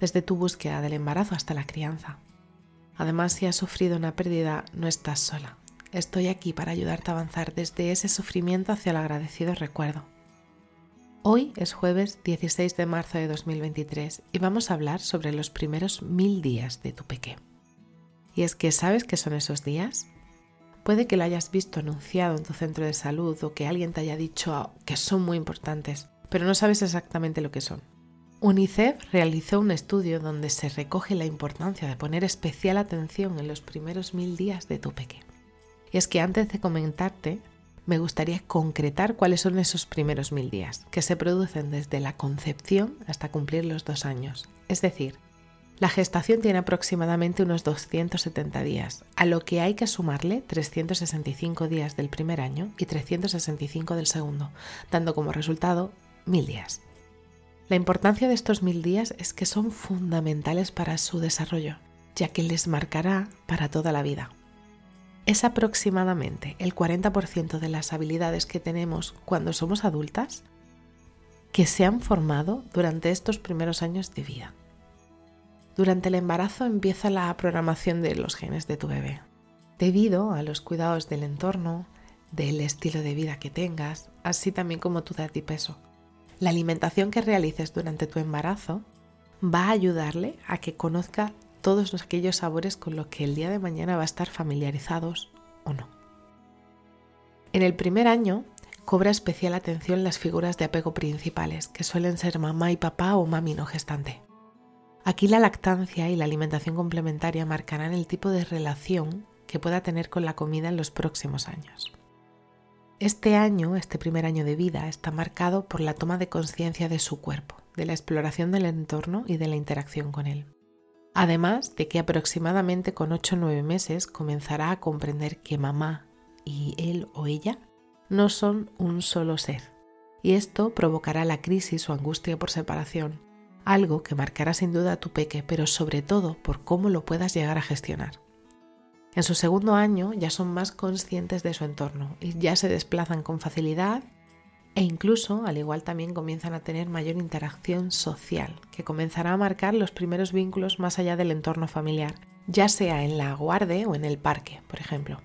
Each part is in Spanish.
desde tu búsqueda del embarazo hasta la crianza. Además, si has sufrido una pérdida, no estás sola. Estoy aquí para ayudarte a avanzar desde ese sufrimiento hacia el agradecido recuerdo. Hoy es jueves 16 de marzo de 2023 y vamos a hablar sobre los primeros mil días de tu peque. Y es que, ¿sabes qué son esos días? Puede que lo hayas visto anunciado en tu centro de salud o que alguien te haya dicho que son muy importantes, pero no sabes exactamente lo que son. UNICEF realizó un estudio donde se recoge la importancia de poner especial atención en los primeros mil días de tu peque. Y es que antes de comentarte, me gustaría concretar cuáles son esos primeros mil días, que se producen desde la concepción hasta cumplir los dos años. Es decir, la gestación tiene aproximadamente unos 270 días, a lo que hay que sumarle 365 días del primer año y 365 del segundo, dando como resultado mil días. La importancia de estos mil días es que son fundamentales para su desarrollo, ya que les marcará para toda la vida. Es aproximadamente el 40% de las habilidades que tenemos cuando somos adultas que se han formado durante estos primeros años de vida. Durante el embarazo empieza la programación de los genes de tu bebé, debido a los cuidados del entorno, del estilo de vida que tengas, así también como tu edad y peso. La alimentación que realices durante tu embarazo va a ayudarle a que conozca todos aquellos sabores con los que el día de mañana va a estar familiarizados o no. En el primer año cobra especial atención las figuras de apego principales, que suelen ser mamá y papá o mami no gestante. Aquí la lactancia y la alimentación complementaria marcarán el tipo de relación que pueda tener con la comida en los próximos años. Este año, este primer año de vida, está marcado por la toma de conciencia de su cuerpo, de la exploración del entorno y de la interacción con él. Además de que aproximadamente con 8 o 9 meses comenzará a comprender que mamá y él o ella no son un solo ser, y esto provocará la crisis o angustia por separación, algo que marcará sin duda a tu peque, pero sobre todo por cómo lo puedas llegar a gestionar. En su segundo año ya son más conscientes de su entorno y ya se desplazan con facilidad e incluso, al igual también comienzan a tener mayor interacción social, que comenzará a marcar los primeros vínculos más allá del entorno familiar, ya sea en la guarde o en el parque, por ejemplo.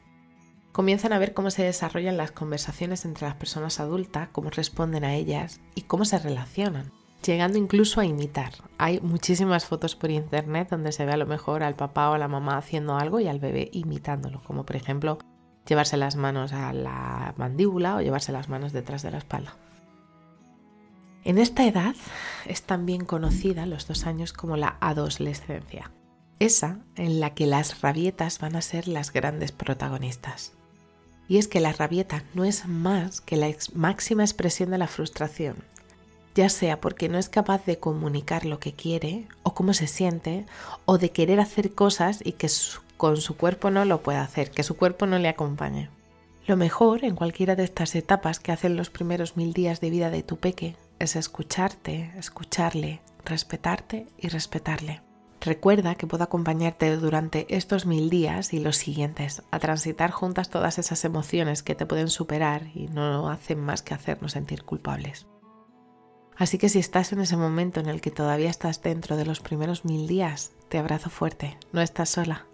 Comienzan a ver cómo se desarrollan las conversaciones entre las personas adultas, cómo responden a ellas y cómo se relacionan llegando incluso a imitar. Hay muchísimas fotos por internet donde se ve a lo mejor al papá o a la mamá haciendo algo y al bebé imitándolo, como por ejemplo llevarse las manos a la mandíbula o llevarse las manos detrás de la espalda. En esta edad es también conocida los dos años como la adolescencia, esa en la que las rabietas van a ser las grandes protagonistas. Y es que la rabieta no es más que la máxima expresión de la frustración, ya sea porque no es capaz de comunicar lo que quiere o cómo se siente, o de querer hacer cosas y que con su cuerpo no lo pueda hacer, que su cuerpo no le acompañe. Lo mejor en cualquiera de estas etapas que hacen los primeros mil días de vida de tu peque es escucharte, escucharle, respetarte y respetarle. Recuerda que puedo acompañarte durante estos mil días y los siguientes a transitar juntas todas esas emociones que te pueden superar y no hacen más que hacernos sentir culpables. Así que si estás en ese momento en el que todavía estás dentro de los primeros mil días, te abrazo fuerte, no estás sola.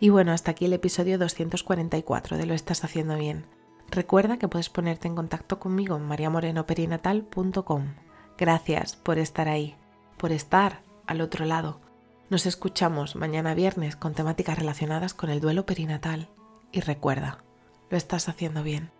Y bueno, hasta aquí el episodio 244 de Lo estás haciendo bien. Recuerda que puedes ponerte en contacto conmigo en mariamorenoperinatal.com. Gracias por estar ahí, por estar al otro lado. Nos escuchamos mañana viernes con temáticas relacionadas con el duelo perinatal. Y recuerda, lo estás haciendo bien.